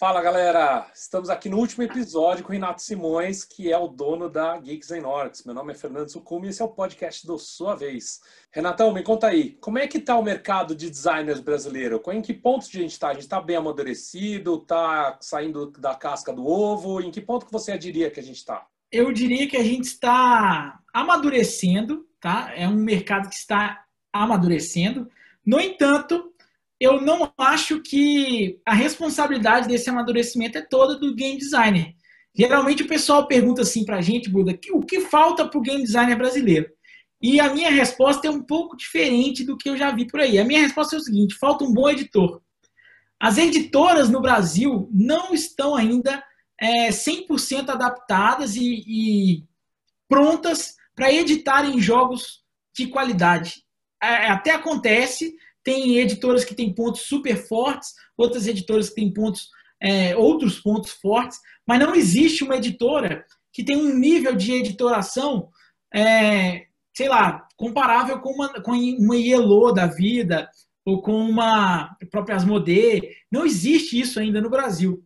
Fala galera, estamos aqui no último episódio com o Renato Simões, que é o dono da Geeks and Orcs. Meu nome é Fernando Sucumi e esse é o podcast do Sua Vez. Renatão, me conta aí, como é que está o mercado de designers brasileiro? Em que ponto a gente está? A gente está bem amadurecido? Está saindo da casca do ovo? Em que ponto que você diria que a gente está? Eu diria que a gente está amadurecendo, tá? É um mercado que está amadurecendo. No entanto, eu não acho que a responsabilidade desse amadurecimento é toda do game designer. Geralmente o pessoal pergunta assim para a gente, Buda, o que falta para o game designer brasileiro? E a minha resposta é um pouco diferente do que eu já vi por aí. A minha resposta é o seguinte: falta um bom editor. As editoras no Brasil não estão ainda é, 100% adaptadas e, e prontas para editarem jogos de qualidade. É, até acontece, tem editoras que têm pontos super fortes, outras editoras que têm pontos, é, outros pontos fortes, mas não existe uma editora que tem um nível de editoração, é, sei lá, comparável com uma, com uma Yellow da vida, ou com uma própria Asmodee. Não existe isso ainda no Brasil.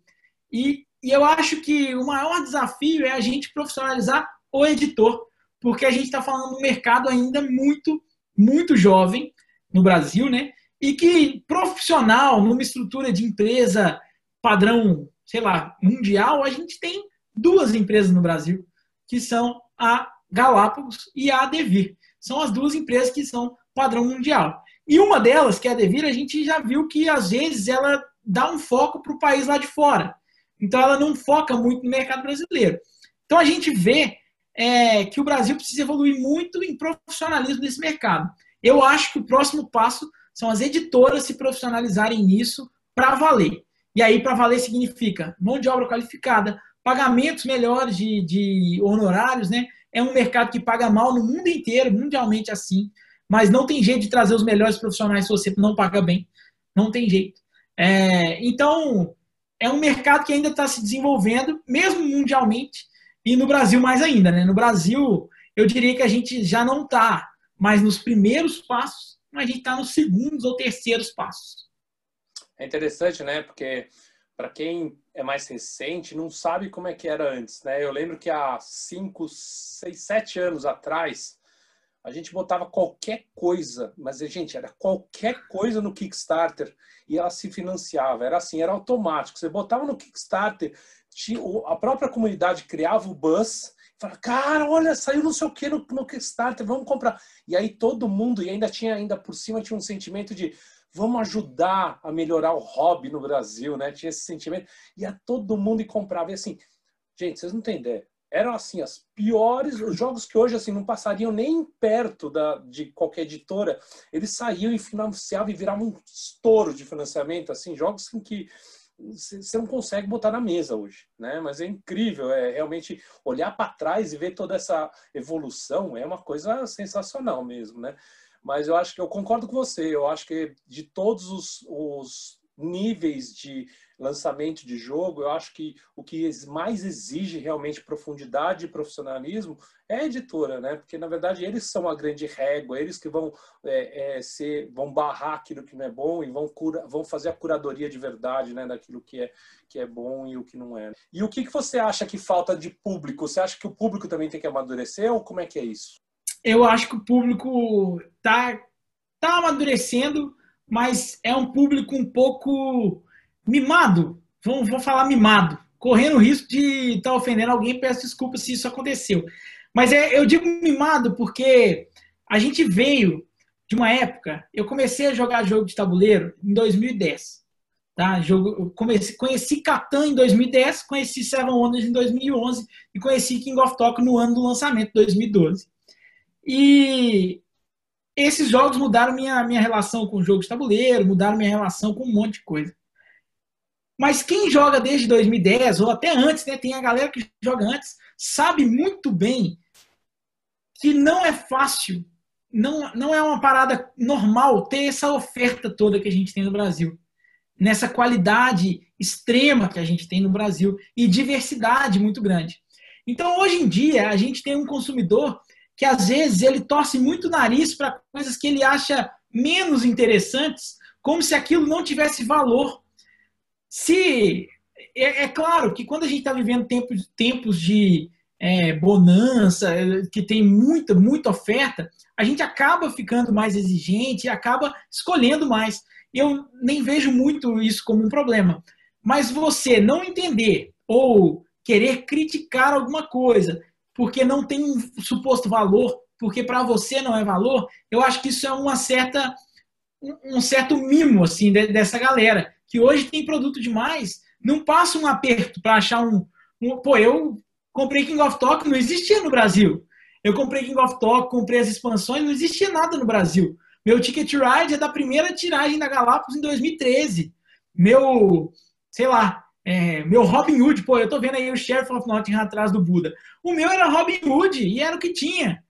E, e eu acho que o maior desafio é a gente profissionalizar o editor, porque a gente está falando de um mercado ainda muito, muito jovem, no Brasil, né? E que profissional, numa estrutura de empresa padrão, sei lá, mundial, a gente tem duas empresas no Brasil, que são a Galápagos e a Devir. São as duas empresas que são padrão mundial. E uma delas, que é a Devir, a gente já viu que às vezes ela dá um foco para o país lá de fora. Então ela não foca muito no mercado brasileiro. Então a gente vê é, que o Brasil precisa evoluir muito em profissionalismo nesse mercado. Eu acho que o próximo passo são as editoras se profissionalizarem nisso para valer. E aí, para valer, significa mão de obra qualificada, pagamentos melhores de, de honorários, né? É um mercado que paga mal no mundo inteiro, mundialmente assim, mas não tem jeito de trazer os melhores profissionais se você não paga bem. Não tem jeito. É, então, é um mercado que ainda está se desenvolvendo, mesmo mundialmente, e no Brasil mais ainda. Né? No Brasil, eu diria que a gente já não está mas nos primeiros passos, a gente está nos segundos ou terceiros passos. É interessante, né? Porque para quem é mais recente, não sabe como é que era antes, né? Eu lembro que há 5, 6, 7 anos atrás, a gente botava qualquer coisa, mas, gente, era qualquer coisa no Kickstarter e ela se financiava. Era assim, era automático. Você botava no Kickstarter, a própria comunidade criava o buzz Fala, cara, olha, saiu não sei o que no, no Kickstarter, vamos comprar. E aí todo mundo, e ainda tinha, ainda por cima, tinha um sentimento de vamos ajudar a melhorar o hobby no Brasil, né? Tinha esse sentimento. E a todo mundo e comprava. E assim, gente, vocês não têm ideia. Eram assim, as piores, os jogos que hoje assim não passariam nem perto da, de qualquer editora, eles saíam e financiavam e viravam um estouro de financiamento, assim, jogos em que você não consegue botar na mesa hoje, né? Mas é incrível, é realmente olhar para trás e ver toda essa evolução é uma coisa sensacional mesmo, né? Mas eu acho que eu concordo com você, eu acho que de todos os, os níveis de lançamento de jogo, eu acho que o que mais exige realmente profundidade e profissionalismo é a editora, né? Porque na verdade eles são a grande régua, eles que vão é, é, ser, vão barrar aquilo que não é bom e vão cura, vão fazer a curadoria de verdade, né? Daquilo que é que é bom e o que não é. E o que que você acha que falta de público? Você acha que o público também tem que amadurecer ou como é que é isso? Eu acho que o público tá tá amadurecendo, mas é um público um pouco mimado, vamos, vou falar mimado, correndo o risco de estar tá ofendendo alguém, peço desculpa se isso aconteceu. Mas é, eu digo mimado porque a gente veio de uma época, eu comecei a jogar jogo de tabuleiro em 2010. Tá? Jogo, comecei, conheci Catan em 2010, conheci Seven Wonders em 2011 e conheci King of Tokyo no ano do lançamento, 2012. E esses jogos mudaram minha, minha relação com o jogo de tabuleiro, mudaram minha relação com um monte de coisa. Mas quem joga desde 2010 ou até antes, né, tem a galera que joga antes, sabe muito bem que não é fácil, não, não é uma parada normal ter essa oferta toda que a gente tem no Brasil. Nessa qualidade extrema que a gente tem no Brasil e diversidade muito grande. Então, hoje em dia, a gente tem um consumidor que às vezes ele torce muito o nariz para coisas que ele acha menos interessantes, como se aquilo não tivesse valor. Se é, é claro que quando a gente está vivendo tempos, tempos de é, bonança, que tem muita, muita oferta, a gente acaba ficando mais exigente acaba escolhendo mais. Eu nem vejo muito isso como um problema. Mas você não entender ou querer criticar alguma coisa, porque não tem um suposto valor, porque para você não é valor, eu acho que isso é uma certa um certo mimo assim dessa galera que hoje tem produto demais, não passa um aperto para achar um, um, pô, eu comprei King of Talk, não existia no Brasil. Eu comprei King of Talk, comprei as expansões, não existia nada no Brasil. Meu Ticket Ride é da primeira tiragem da Galápagos em 2013. Meu, sei lá, é, meu Robin Hood, pô, eu tô vendo aí o Sheriff of Nottingham atrás do Buda. O meu era Robin Hood e era o que tinha.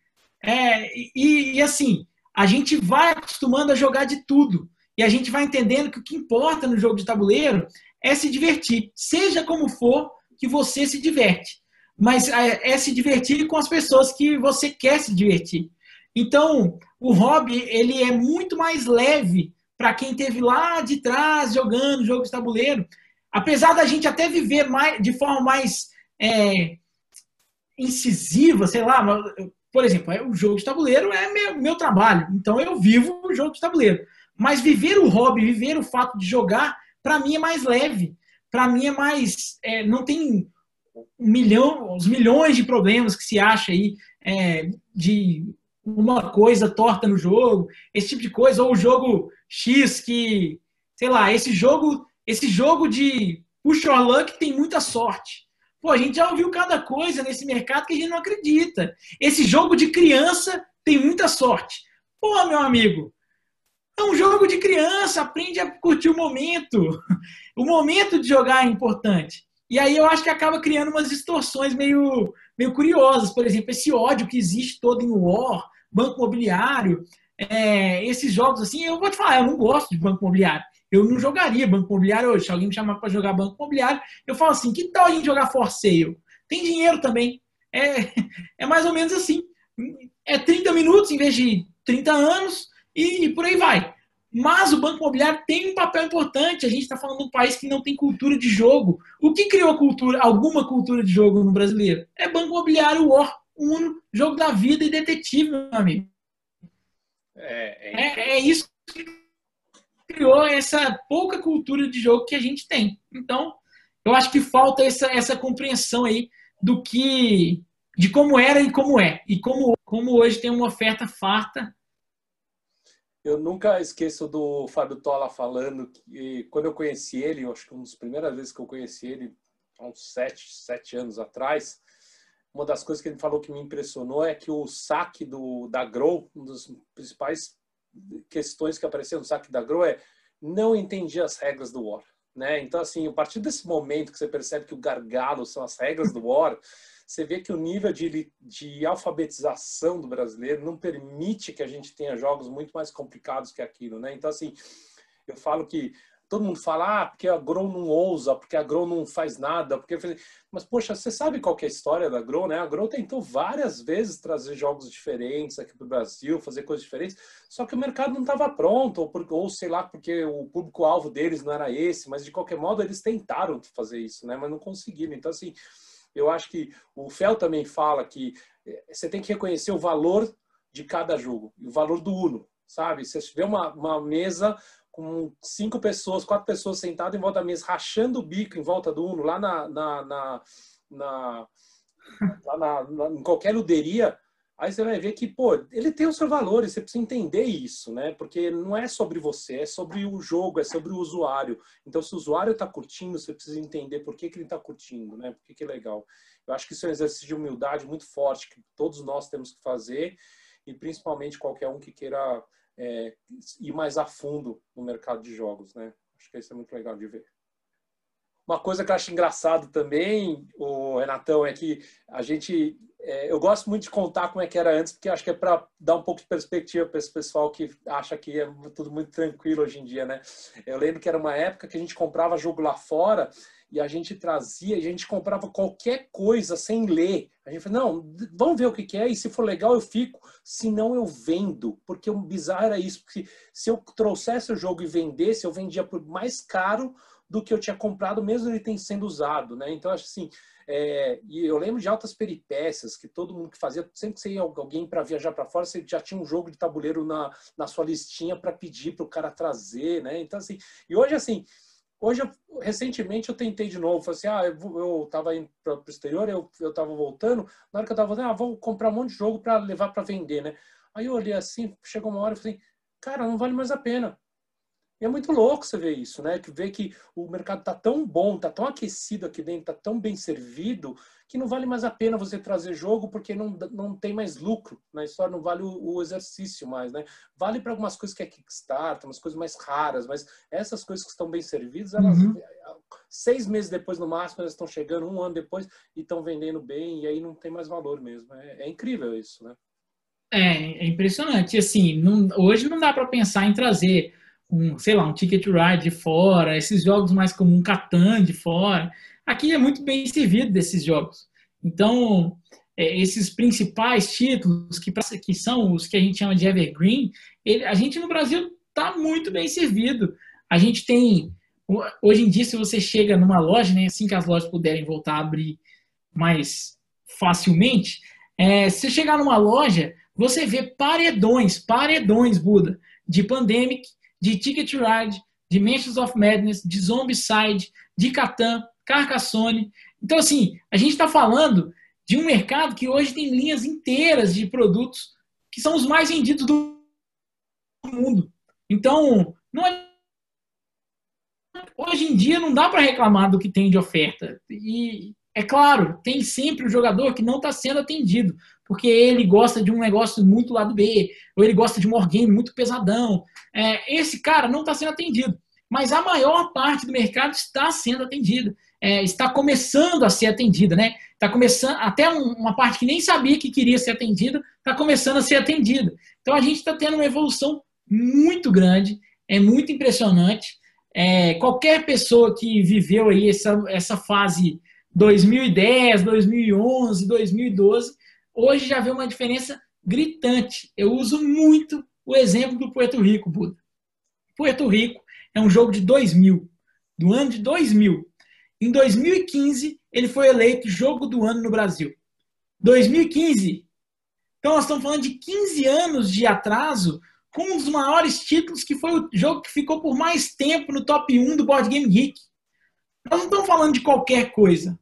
É, e, e, assim, a gente vai acostumando a jogar de tudo. E a gente vai entendendo que o que importa no jogo de tabuleiro é se divertir. Seja como for que você se diverte. Mas é, é se divertir com as pessoas que você quer se divertir. Então, o hobby, ele é muito mais leve para quem teve lá de trás jogando jogo de tabuleiro apesar da gente até viver mais, de forma mais é, incisiva, sei lá, por exemplo, é, o jogo de tabuleiro é meu, meu trabalho, então eu vivo o jogo de tabuleiro. Mas viver o hobby, viver o fato de jogar, para mim é mais leve. Para mim é mais. É, não tem um milhão, os milhões de problemas que se acha aí é, de uma coisa torta no jogo, esse tipo de coisa, ou o jogo X que, sei lá, esse jogo esse jogo de push or luck tem muita sorte. Pô, a gente já ouviu cada coisa nesse mercado que a gente não acredita. Esse jogo de criança tem muita sorte. Pô, meu amigo, é um jogo de criança, aprende a curtir o momento. O momento de jogar é importante. E aí eu acho que acaba criando umas distorções meio, meio curiosas. Por exemplo, esse ódio que existe todo em War, Banco Imobiliário, é, esses jogos assim, eu vou te falar, eu não gosto de Banco Imobiliário. Eu não jogaria banco imobiliário hoje. Se alguém me chamar para jogar banco imobiliário, eu falo assim: que tal a gente jogar for sale? Tem dinheiro também. É, é mais ou menos assim. É 30 minutos em vez de 30 anos e, e por aí vai. Mas o banco imobiliário tem um papel importante. A gente está falando de um país que não tem cultura de jogo. O que criou cultura, alguma cultura de jogo no brasileiro? É banco imobiliário, War, Uno, jogo da vida e detetive, meu amigo. É, é, é, é isso que criou essa pouca cultura de jogo que a gente tem. Então, eu acho que falta essa, essa compreensão aí do que de como era e como é e como como hoje tem uma oferta farta. Eu nunca esqueço do Fábio Tola falando que quando eu conheci ele, eu acho que uma das primeiras vezes que eu conheci ele, há uns sete, sete anos atrás, uma das coisas que ele falou que me impressionou é que o saque do, da Grow, uma das principais questões que apareceram no saque da Grow é não entendi as regras do War. Né? Então, assim, a partir desse momento que você percebe que o gargalo são as regras do War, você vê que o nível de, de alfabetização do brasileiro não permite que a gente tenha jogos muito mais complicados que aquilo. Né? Então, assim, eu falo que todo mundo fala, ah, porque a Grow não ousa, porque a Grow não faz nada, porque mas poxa, você sabe qual é a história da Grow, né? A Grow tentou várias vezes trazer jogos diferentes aqui para o Brasil, fazer coisas diferentes, só que o mercado não estava pronto, ou, por, ou sei lá, porque o público-alvo deles não era esse, mas de qualquer modo eles tentaram fazer isso, né? Mas não conseguiram. Então, assim, eu acho que o Fel também fala que eh, você tem que reconhecer o valor de cada jogo, o valor do Uno, sabe? Se você tiver uma, uma mesa com cinco pessoas, quatro pessoas sentadas em volta da mesa, rachando o bico em volta do Uno, lá na, na, na, na, lá na, na em qualquer luderia, aí você vai ver que, pô, ele tem os seus valores, você precisa entender isso, né? Porque não é sobre você, é sobre o jogo, é sobre o usuário. Então, se o usuário está curtindo, você precisa entender por que, que ele está curtindo, né? Por que, que é legal. Eu acho que isso é um exercício de humildade muito forte que todos nós temos que fazer e principalmente qualquer um que queira é, ir mais a fundo no mercado de jogos, né? Acho que isso é muito legal de ver. Uma coisa que eu acho engraçado também, o Renatão, é que a gente. É, eu gosto muito de contar como é que era antes, porque acho que é para dar um pouco de perspectiva para esse pessoal que acha que é tudo muito tranquilo hoje em dia, né? Eu lembro que era uma época que a gente comprava jogo lá fora e a gente trazia, a gente comprava qualquer coisa sem ler. A gente falou, não, vamos ver o que, é, e se for legal eu fico, se não eu vendo. Porque o bizarro era isso, porque se eu trouxesse o jogo e vendesse, eu vendia por mais caro do que eu tinha comprado, mesmo ele tem sendo usado, né? Então, acho assim, é, e eu lembro de altas peripécias que todo mundo que fazia, sempre que você ia alguém para viajar para fora, você já tinha um jogo de tabuleiro na, na sua listinha para pedir para o cara trazer, né? Então, assim, e hoje, assim, Hoje, eu, recentemente, eu tentei de novo. Falei assim, ah, eu, estava indo para o exterior, eu, eu tava voltando. Na hora que eu estava voltando, ah, vou comprar um monte de jogo para levar para vender, né? Aí eu olhei assim, chegou uma hora e falei, cara, não vale mais a pena. E é muito louco você ver isso, né? Que ver que o mercado está tão bom, está tão aquecido aqui dentro, está tão bem servido, que não vale mais a pena você trazer jogo porque não, não tem mais lucro na história, não vale o, o exercício mais, né? Vale para algumas coisas que é Kickstarter, umas coisas mais raras, mas essas coisas que estão bem servidas, elas, uhum. seis meses depois no máximo, elas estão chegando, um ano depois, e estão vendendo bem, e aí não tem mais valor mesmo. É, é incrível isso, né? É, é impressionante. Assim, não, hoje não dá para pensar em trazer um, sei lá, um Ticket Ride de fora, esses jogos mais como um Catan de fora. Aqui é muito bem servido desses jogos. Então, é, esses principais títulos, que, que são os que a gente chama de Evergreen, ele, a gente no Brasil está muito bem servido. A gente tem, hoje em dia, se você chega numa loja, né, assim que as lojas puderem voltar a abrir mais facilmente, é, se chegar numa loja, você vê paredões, paredões, Buda, de Pandemic, de Ticket Ride, de Mansions of Madness, de Zombicide, de Catan, Carcassonne. Então, assim, a gente está falando de um mercado que hoje tem linhas inteiras de produtos que são os mais vendidos do mundo. Então, é... hoje em dia não dá para reclamar do que tem de oferta. E é claro, tem sempre o jogador que não está sendo atendido, porque ele gosta de um negócio muito lado B, ou ele gosta de um wargame muito pesadão. É, esse cara não está sendo atendido. Mas a maior parte do mercado está sendo atendida. É, está começando a ser atendida, né? Está começando, até uma parte que nem sabia que queria ser atendida, está começando a ser atendida. Então a gente está tendo uma evolução muito grande, é muito impressionante. É, qualquer pessoa que viveu aí essa, essa fase 2010, 2011, 2012, hoje já vê uma diferença gritante. Eu uso muito o exemplo do Puerto Rico, Buda. Puerto Rico é um jogo de 2000, do ano de 2000. Em 2015, ele foi eleito jogo do ano no Brasil. 2015. Então, nós estamos falando de 15 anos de atraso com um dos maiores títulos, que foi o jogo que ficou por mais tempo no top 1 do Board Game Geek. Nós não estamos falando de qualquer coisa.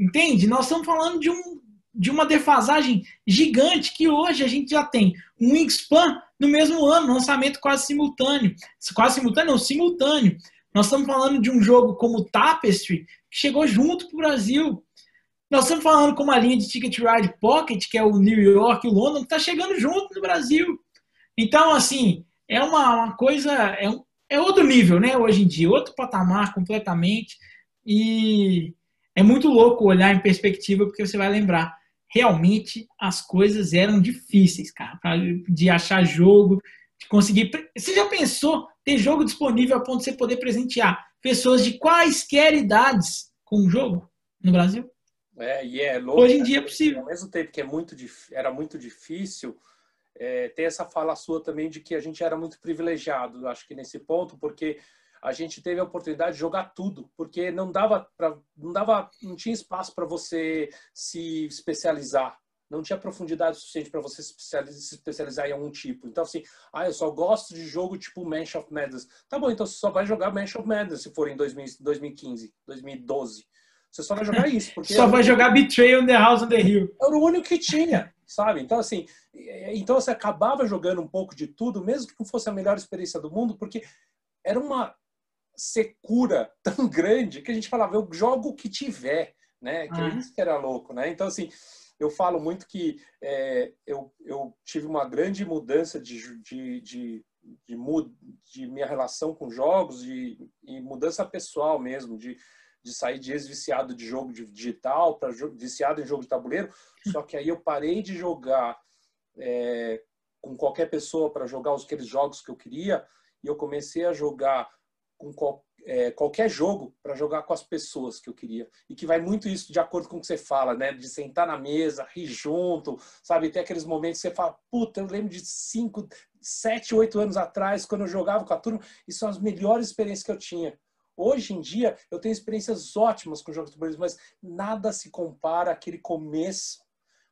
Entende? Nós estamos falando de, um, de uma defasagem gigante que hoje a gente já tem um Wingspan no mesmo ano, lançamento quase simultâneo. Quase simultâneo, não, simultâneo. Nós estamos falando de um jogo como Tapestry, que chegou junto para o Brasil. Nós estamos falando com uma linha de Ticket Ride Pocket, que é o New York e o London, que está chegando junto no Brasil. Então, assim, é uma, uma coisa, é, um, é outro nível, né, hoje em dia, outro patamar completamente. E é muito louco olhar em perspectiva, porque você vai lembrar, realmente as coisas eram difíceis, cara, de achar jogo, de conseguir. Você já pensou ter jogo disponível a ponto de você poder presentear pessoas de quaisquer idades com o jogo no Brasil? É, e é louco. Hoje em dia é possível. Ao mesmo tempo que é muito, era muito difícil, é, tem essa fala sua também de que a gente era muito privilegiado, acho que nesse ponto, porque a gente teve a oportunidade de jogar tudo, porque não dava para não dava não tinha espaço para você se especializar. Não tinha profundidade suficiente para você se especializar, se especializar, em algum tipo. Então, assim, ah, eu só gosto de jogo tipo Manch of Madness. Tá bom, então você só vai jogar Manch of Madness se for em 2015, 2012. Você só vai jogar isso. Porque só vai jogar Betrayal in the House on the Hill. Era o único que tinha, sabe? Então, assim, então você acabava jogando um pouco de tudo, mesmo que não fosse a melhor experiência do mundo, porque era uma secura tão grande que a gente falava, eu jogo o que tiver, né? Que ah. isso que era louco, né? Então, assim, eu falo muito que é, eu, eu tive uma grande mudança de, de, de, de, de minha relação com jogos e, e mudança pessoal mesmo, de, de sair de ex-viciado de jogo digital para viciado em jogo de tabuleiro. Só que aí eu parei de jogar é, com qualquer pessoa para jogar aqueles jogos que eu queria e eu comecei a jogar com qual, é, qualquer jogo para jogar com as pessoas que eu queria. E que vai muito isso de acordo com o que você fala, né? De sentar na mesa, rir junto, sabe? Ter aqueles momentos que você fala, puta, eu lembro de cinco, sete, oito anos atrás, quando eu jogava com a turma, e são as melhores experiências que eu tinha. Hoje em dia, eu tenho experiências ótimas com jogos de tabuleiro, mas nada se compara àquele começo,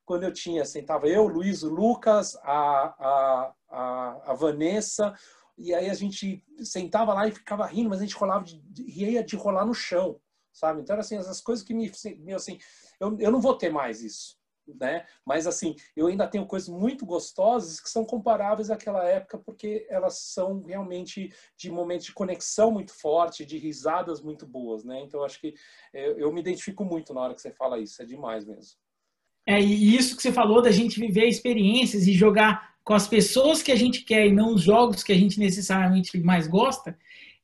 quando eu tinha, sentava eu, Luiz, o Lucas, a, a, a, a Vanessa, e aí a gente sentava lá e ficava rindo, mas a gente rolava de, ria de rolar no chão, sabe? Então, assim, essas coisas que me, assim, eu, eu não vou ter mais isso, né? Mas, assim, eu ainda tenho coisas muito gostosas que são comparáveis àquela época, porque elas são realmente de momentos de conexão muito forte, de risadas muito boas, né? Então, acho que eu, eu me identifico muito na hora que você fala isso, é demais mesmo. É, e isso que você falou da gente viver experiências e jogar com as pessoas que a gente quer e não os jogos que a gente necessariamente mais gosta.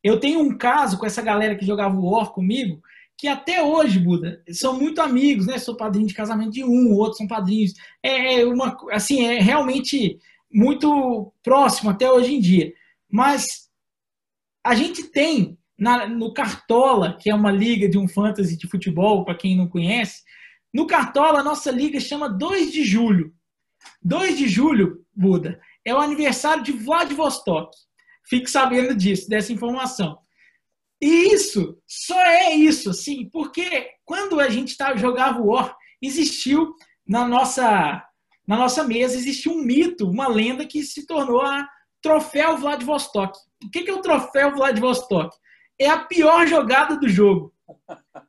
Eu tenho um caso com essa galera que jogava War comigo, que até hoje, Buda, são muito amigos, né? Sou padrinho de casamento de um, outros são padrinhos. É, é uma, assim, é realmente muito próximo até hoje em dia. Mas a gente tem na, no Cartola, que é uma liga de um fantasy de futebol, para quem não conhece, no Cartola a nossa liga chama 2 de julho. 2 de julho, Buda, é o aniversário de Vladivostok. Fique sabendo disso, dessa informação. E isso, só é isso, assim, porque quando a gente tá, jogava War, existiu na nossa, na nossa mesa, existiu um mito, uma lenda que se tornou a Troféu Vladivostok. O que é o Troféu Vladivostok? É a pior jogada do jogo.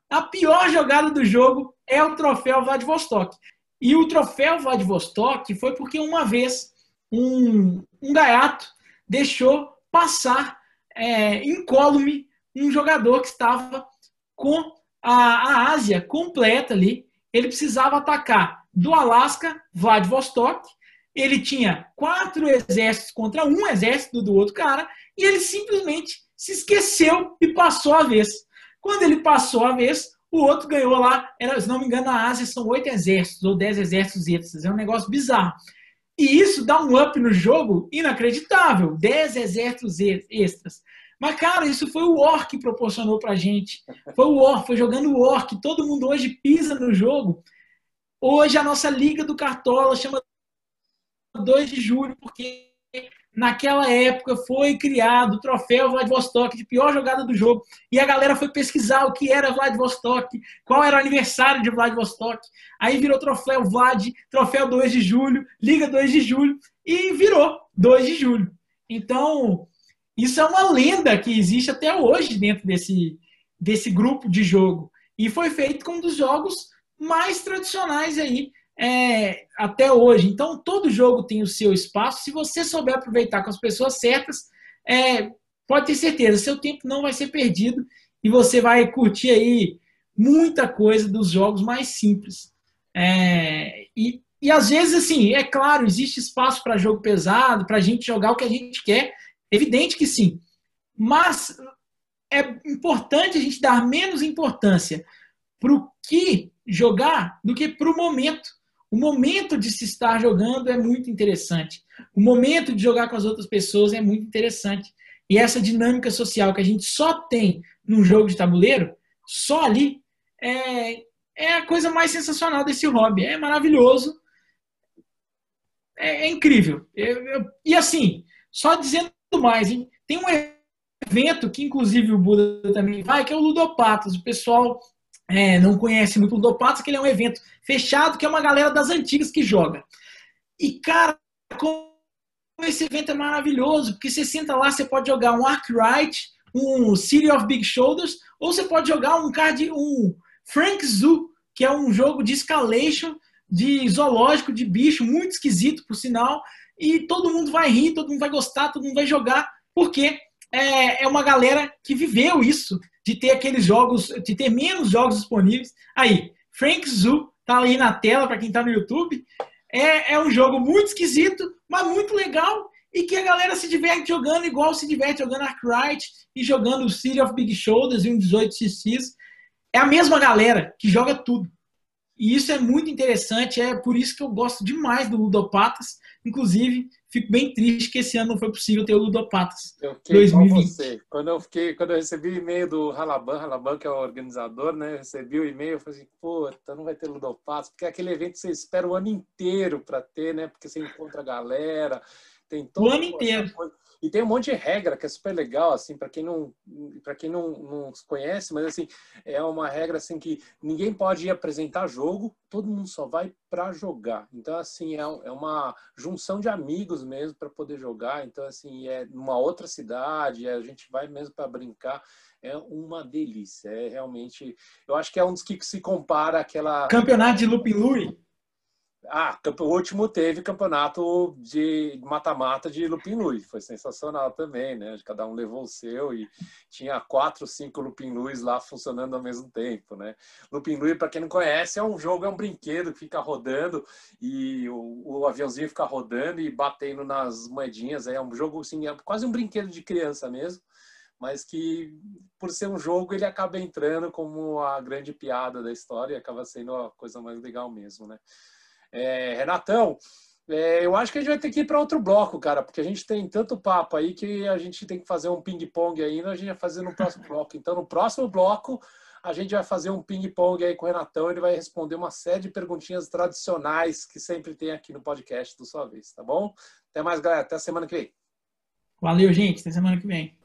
A pior jogada do jogo é o Troféu Vladivostok. E o troféu Vladivostok foi porque uma vez um, um gaiato deixou passar é, incólume um jogador que estava com a, a Ásia completa ali. Ele precisava atacar do Alasca, Vladivostok. Ele tinha quatro exércitos contra um exército do outro cara. E ele simplesmente se esqueceu e passou a vez. Quando ele passou a vez, o outro ganhou lá, era, se não me engano, na Ásia são oito exércitos ou dez exércitos extras. É um negócio bizarro. E isso dá um up no jogo inacreditável. Dez exércitos extras. Mas, cara, isso foi o War que proporcionou pra gente. Foi o War, foi jogando o War, que todo mundo hoje pisa no jogo. Hoje a nossa Liga do Cartola chama 2 de julho, porque naquela época foi criado o troféu Vladivostok de pior jogada do jogo. E a galera foi pesquisar o que era Vladivostok, qual era o aniversário de Vladivostok. Aí virou troféu Vlad, troféu 2 de julho, Liga 2 de julho, e virou 2 de julho. Então, isso é uma lenda que existe até hoje dentro desse, desse grupo de jogo. E foi feito com um dos jogos mais tradicionais aí é, até hoje. Então, todo jogo tem o seu espaço. Se você souber aproveitar com as pessoas certas, é, pode ter certeza, seu tempo não vai ser perdido e você vai curtir aí muita coisa dos jogos mais simples. É, e, e às vezes, assim, é claro, existe espaço para jogo pesado, para a gente jogar o que a gente quer. Evidente que sim. Mas é importante a gente dar menos importância para o que jogar do que para o momento. O momento de se estar jogando é muito interessante. O momento de jogar com as outras pessoas é muito interessante. E essa dinâmica social que a gente só tem num jogo de tabuleiro, só ali, é, é a coisa mais sensacional desse hobby. É maravilhoso. É, é incrível. Eu, eu, e assim, só dizendo mais, hein? tem um evento que inclusive o Buda também vai, que é o Ludopatos. O pessoal é, não conhece muito o Ludopatos, que ele é um evento fechado, que é uma galera das antigas que joga. E, cara, como esse evento é maravilhoso, porque você senta lá, você pode jogar um Arkwright, um City of Big Shoulders, ou você pode jogar um card, um Frank Zoo, que é um jogo de escalation, de zoológico, de bicho, muito esquisito, por sinal, e todo mundo vai rir, todo mundo vai gostar, todo mundo vai jogar, porque é, é uma galera que viveu isso, de ter aqueles jogos, de ter menos jogos disponíveis. Aí, Frank Zoo Tá aí na tela para quem tá no YouTube. É, é um jogo muito esquisito, mas muito legal e que a galera se diverte jogando igual se diverte jogando Arkwright e jogando City of Big Shoulders e um 18xx. É a mesma galera que joga tudo. E isso é muito interessante, é por isso que eu gosto demais do Ludopatas. Inclusive, fico bem triste que esse ano não foi possível ter o Ludopatas. Eu fiquei 2020. você. Quando eu fiquei, quando eu recebi o e-mail do Halaban, Halaban que é o organizador, né? Eu recebi o e-mail, eu falei assim, puta, não vai ter Ludopatas, porque é aquele evento que você espera o ano inteiro para ter, né? Porque você encontra a galera, tem todo o ano inteiro. Coisa. E tem um monte de regra que é super legal, assim, para quem não para quem não, não conhece, mas assim, é uma regra assim que ninguém pode ir apresentar jogo, todo mundo só vai para jogar. Então assim, é, é uma junção de amigos mesmo para poder jogar. Então assim, é numa outra cidade, a gente vai mesmo para brincar. É uma delícia, é realmente, eu acho que é um dos que se compara àquela Campeonato de Lupin Lui. Ah, o último teve campeonato de mata-mata de Lupin Lui. Foi sensacional também, né? Cada um levou o seu e tinha quatro, cinco Lupin Luis lá funcionando ao mesmo tempo, né? Lupin Lui, para quem não conhece, é um jogo, é um brinquedo que fica rodando e o, o, aviãozinho fica rodando e batendo nas moedinhas. É um jogo, assim, é quase um brinquedo de criança mesmo, mas que, por ser um jogo, ele acaba entrando como a grande piada da história e acaba sendo a coisa mais legal mesmo, né? É, Renatão, é, eu acho que a gente vai ter que ir para outro bloco, cara, porque a gente tem tanto papo aí que a gente tem que fazer um ping-pong ainda, a gente vai fazer no próximo bloco. Então, no próximo bloco, a gente vai fazer um ping-pong aí com o Renatão, ele vai responder uma série de perguntinhas tradicionais que sempre tem aqui no podcast do Sua Vez, tá bom? Até mais, galera. Até semana que vem. Valeu, gente. Até semana que vem.